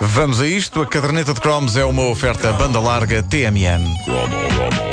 Vamos a isto. A caderneta de cromos é uma oferta banda larga TMN.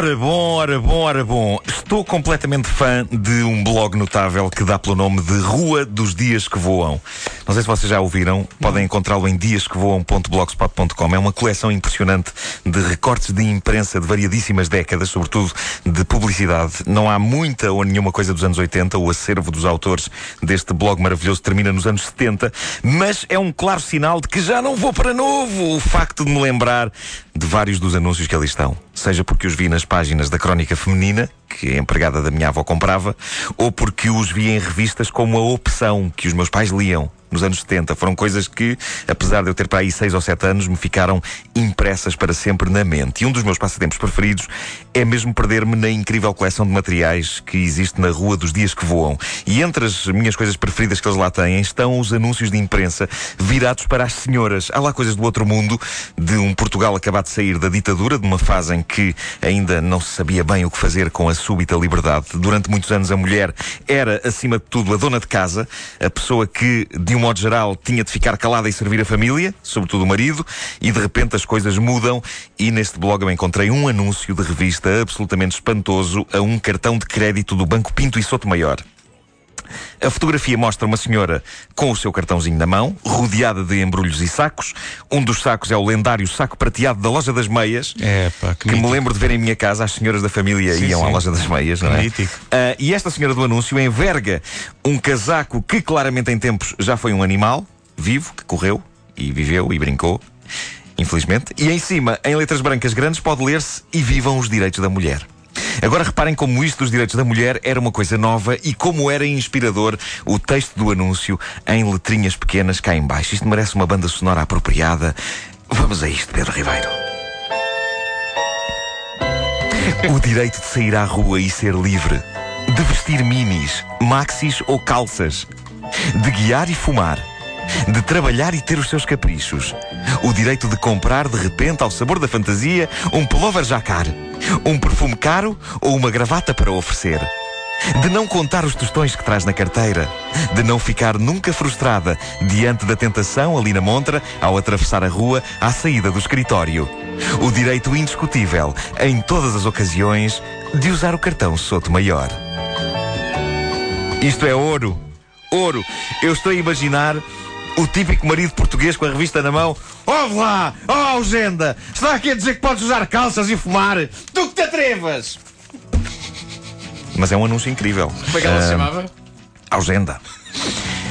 Ora bom, ora bom, ora bom. Estou completamente fã de um blog notável que dá pelo nome de Rua dos Dias que Voam. Não sei se vocês já ouviram, podem encontrá-lo em diasquevoam.blogspot.com. É uma coleção impressionante de recortes de imprensa de variadíssimas décadas, sobretudo de publicidade. Não há muita ou nenhuma coisa dos anos 80. O acervo dos autores deste blog maravilhoso termina nos anos 70, mas é um claro sinal de que já não vou para novo. O facto de me lembrar de vários dos anúncios que ali estão. Seja porque os vi nas páginas da Crónica Feminina, que a empregada da minha avó comprava, ou porque os vi em revistas como a Opção, que os meus pais liam nos anos 70. Foram coisas que, apesar de eu ter para aí 6 ou 7 anos, me ficaram impressas para sempre na mente. E um dos meus passatempos preferidos é mesmo perder-me na incrível coleção de materiais que existe na Rua dos Dias que Voam. E entre as minhas coisas preferidas que eles lá têm estão os anúncios de imprensa virados para as senhoras. Há lá coisas do outro mundo, de um Portugal acabado de sair da ditadura, de uma fase em que ainda não se sabia bem o que fazer com a súbita liberdade. Durante muitos anos a mulher era, acima de tudo, a dona de casa, a pessoa que, de um modo geral, tinha de ficar calada e servir a família, sobretudo o marido, e de repente as coisas mudam. E neste blog eu encontrei um anúncio de revista absolutamente espantoso a um cartão de crédito do Banco Pinto e Soto Maior. A fotografia mostra uma senhora com o seu cartãozinho na mão, rodeada de embrulhos e sacos. Um dos sacos é o lendário saco prateado da loja das meias, que que me lembro de ver em minha casa. As senhoras da família Sim, iam à sim. loja das meias, não é? Ah, e esta senhora do anúncio enverga um casaco que claramente em tempos já foi um animal vivo, que correu e viveu e brincou, infelizmente. E em cima, em letras brancas grandes, pode ler-se E vivam os direitos da mulher. Agora reparem como isto dos direitos da mulher era uma coisa nova e como era inspirador o texto do anúncio em letrinhas pequenas cá em baixo. Isto merece uma banda sonora apropriada. Vamos a isto, Pedro Ribeiro. O direito de sair à rua e ser livre. De vestir minis, maxis ou calças. De guiar e fumar. De trabalhar e ter os seus caprichos. O direito de comprar de repente, ao sabor da fantasia, um pullover jacar. Um perfume caro ou uma gravata para oferecer. De não contar os tostões que traz na carteira. De não ficar nunca frustrada diante da tentação ali na montra, ao atravessar a rua, à saída do escritório. O direito indiscutível, em todas as ocasiões, de usar o cartão Soto Maior. Isto é ouro. Ouro. Eu estou a imaginar o típico marido português com a revista na mão. Ouve lá! Oh, Algenda! Está aqui a dizer que podes usar calças e fumar? Tu que te atrevas! Mas é um anúncio incrível. Como é que ela se Ah, chamava? Ausenda.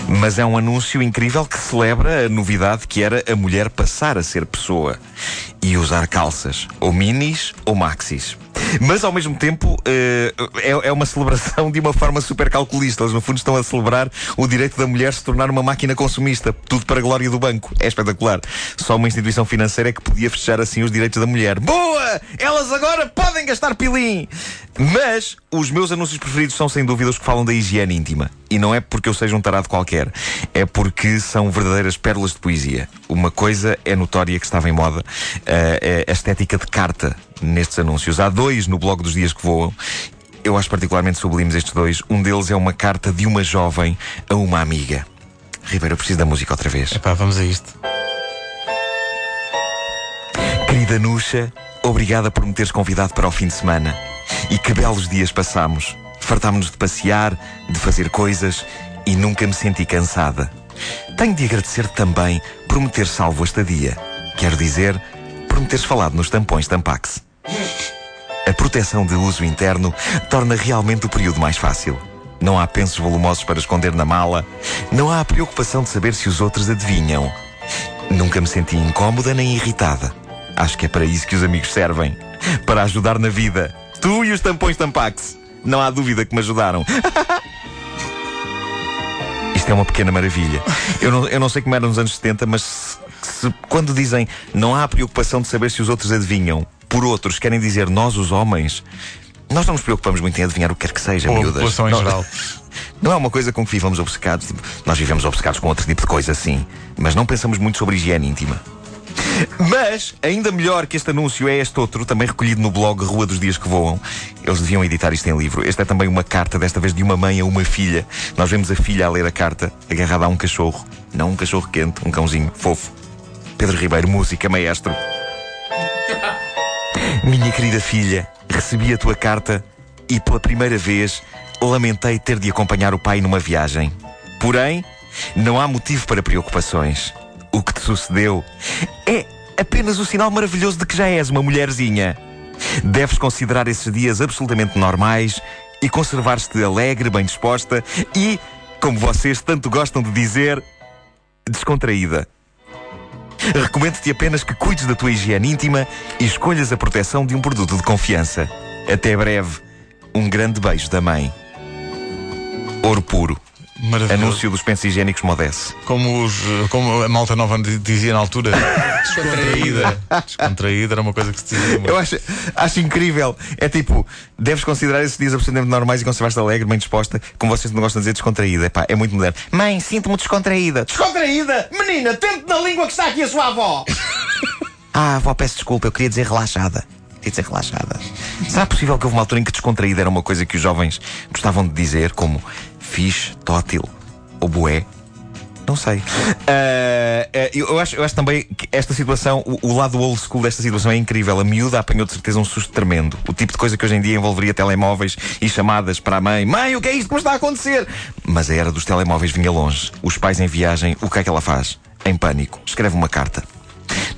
Mas é um anúncio incrível que celebra a novidade que era a mulher passar a ser pessoa e usar calças, ou minis ou maxis. Mas ao mesmo tempo eh, é, é uma celebração de uma forma super calculista. Eles no fundo estão a celebrar o direito da mulher se tornar uma máquina consumista. Tudo para a glória do banco. É espetacular. Só uma instituição financeira é que podia fechar assim os direitos da mulher. Boa! Elas agora podem gastar pilim! Mas os meus anúncios preferidos são sem dúvida os que falam da higiene íntima. E não é porque eu seja um tarado qualquer. É porque são verdadeiras pérolas de poesia. Uma coisa é notória que estava em moda. eh, é a estética de carta nestes anúncios. Há dois no blog dos dias que voam. Eu acho particularmente sublimes estes dois. Um deles é uma carta de uma jovem a uma amiga. Ribeiro, eu preciso da música outra vez. Epá, vamos a isto. Querida Nuxa, obrigada por me teres convidado para o fim de semana. E que belos dias passamos. Fartámos-nos de passear, de fazer coisas e nunca me senti cansada. Tenho de agradecer também por me ter salvo a estadia. Quero dizer, por me teres falado nos tampões Tampax. A proteção de uso interno torna realmente o período mais fácil. Não há pensos volumosos para esconder na mala. Não há a preocupação de saber se os outros adivinham. Nunca me senti incómoda nem irritada. Acho que é para isso que os amigos servem. Para ajudar na vida. Tu e os tampões Tampax. Não há dúvida que me ajudaram. Isto é uma pequena maravilha. Eu não, eu não sei como era nos anos 70, mas se- se- quando dizem não há preocupação de saber se os outros adivinham, por outros querem dizer nós, os homens, nós não nos preocupamos muito em adivinhar o que quer que seja, Ou a miúdas. população em Não- geral. Não é uma coisa com que vivamos obcecados. Tipo, nós vivemos obcecados com outro tipo de coisa, sim. Mas não pensamos muito sobre higiene íntima. Mas, ainda melhor que este anúncio é este outro, também recolhido no blog Rua dos Dias que Voam. Eles deviam editar isto em livro. Este é também uma carta, desta vez de uma mãe a uma filha. Nós vemos a filha a ler a carta, agarrada a um cachorro. Não um cachorro quente, um cãozinho fofo. Pedro Ribeiro, música, maestro. Minha querida filha, recebi a tua carta e pela primeira vez lamentei ter de acompanhar o pai numa viagem. Porém, não há motivo para preocupações. O que te sucedeu é apenas o sinal maravilhoso de que já és uma mulherzinha. Deves considerar esses dias absolutamente normais e conservar-te alegre, bem disposta e, como vocês tanto gostam de dizer, descontraída. Recomendo-te apenas que cuides da tua higiene íntima e escolhas a proteção de um produto de confiança. Até breve. Um grande beijo da mãe. Ouro puro. Maravilhoso. Anúncio dos pensos higiênicos Modesse. Como, os, como a malta nova dizia na altura, descontraída. Descontraída era uma coisa que se dizia muito. Eu acho, acho incrível. É tipo, deves considerar esses dias absolutamente normais e conservar-te alegre, bem disposta, como vocês não gostam de dizer descontraída. Epá, é muito moderno. Mãe, sinto-me descontraída. Descontraída? Menina, tente na língua que está aqui a sua avó. ah, avó, peço desculpa, eu queria dizer relaxada. Queria dizer relaxada. Será possível que houve uma altura em que descontraída era uma coisa que os jovens gostavam de dizer, como fixe, tótil ou bué? Não sei. Ah, eu, acho, eu acho também que esta situação, o, o lado old school desta situação é incrível. A miúda apanhou de certeza um susto tremendo. O tipo de coisa que hoje em dia envolveria telemóveis e chamadas para a mãe: Mãe, o que é isto que me está a acontecer? Mas a era dos telemóveis vinha longe. Os pais em viagem, o que é que ela faz? Em pânico, escreve uma carta.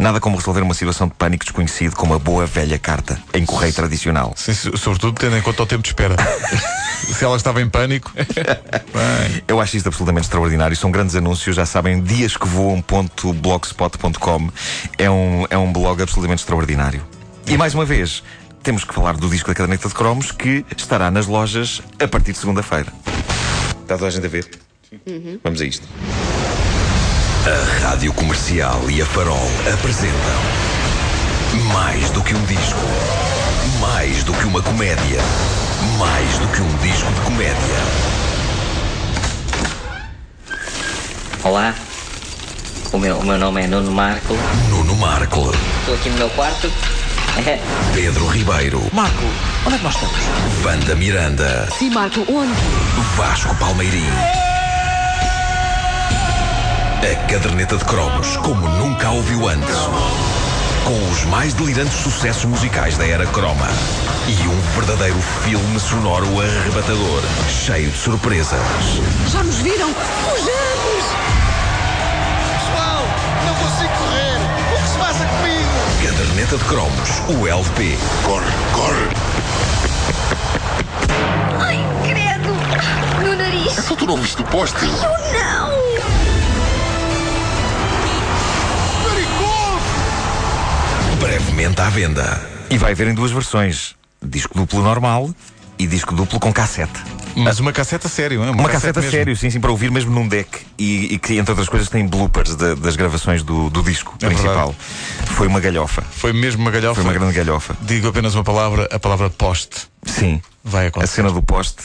Nada como resolver uma situação de pânico desconhecido com uma boa velha carta em correio tradicional. Sim, so- sobretudo tendo em conta o tempo de espera. Se ela estava em pânico, Eu acho isto absolutamente extraordinário. São grandes anúncios, já sabem, diasquevoam.blogspot.com é um, é um blog absolutamente extraordinário. E mais uma vez, temos que falar do disco da caderneta de cromos que estará nas lojas a partir de segunda-feira. Está toda a gente a ver? Vamos a isto. A Rádio Comercial e a Farol apresentam Mais do que um disco, mais do que uma comédia, mais do que um disco de comédia. Olá, o meu, o meu nome é Nuno Marco, Nuno Marco, estou aqui no meu quarto. Pedro Ribeiro, Marco, onde é que nós estamos? Wanda Miranda, Sim, Marco, onde? Vasco Palmeirim. A caderneta de cromos como nunca a ouviu antes. Com os mais delirantes sucessos musicais da era croma. E um verdadeiro filme sonoro arrebatador, cheio de surpresas. Já nos viram? Fujamos! Pessoal, não consigo correr. O que se passa comigo? Caderneta de cromos, o LP. Corre, corre! Ai, credo! No nariz! Então tu não viste o poste? Eu não! Brevemente à venda. E vai haver em duas versões: disco duplo normal e disco duplo com cassete. mas uma casseta sério, hein? Uma cassete a mesmo. sério, sim, sim, para ouvir mesmo num deck e, e que, entre outras coisas, tem bloopers da- das gravações do, do disco É principal. Foi uma galhofa. Foi mesmo uma galhofa. Foi uma grande galhofa. Digo apenas uma palavra, a palavra poste. Sim. Vai A acontecer. cena do poste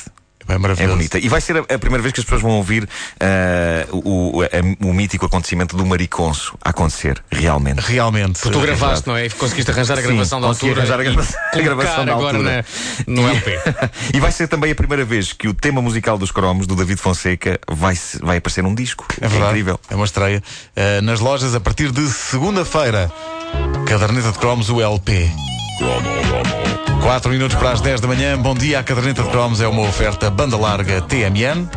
É é maravilhoso. bonita. E vai ser a, a primeira vez que as pessoas vão ouvir ah, o, o- a- o mítico acontecimento do Mariconso a acontecer, realmente. Realmente. Tu gravaste, não é? E conseguiste arranjar a Sim, gravação da consegui altura. arranjar a grava- a gravação da agora altura. na- no LP. e vai ser também a primeira vez que o tema musical dos cromos, do David Fonseca, vai, vai aparecer num disco. É verdade. incrível. É uma estreia. Uh, nas lojas a partir de segunda-feira. Caderneta de Cromos, o LP. 4 minutos para as 10 da manhã. Bom dia. A Caderneta de Cromos é uma oferta banda larga TMN.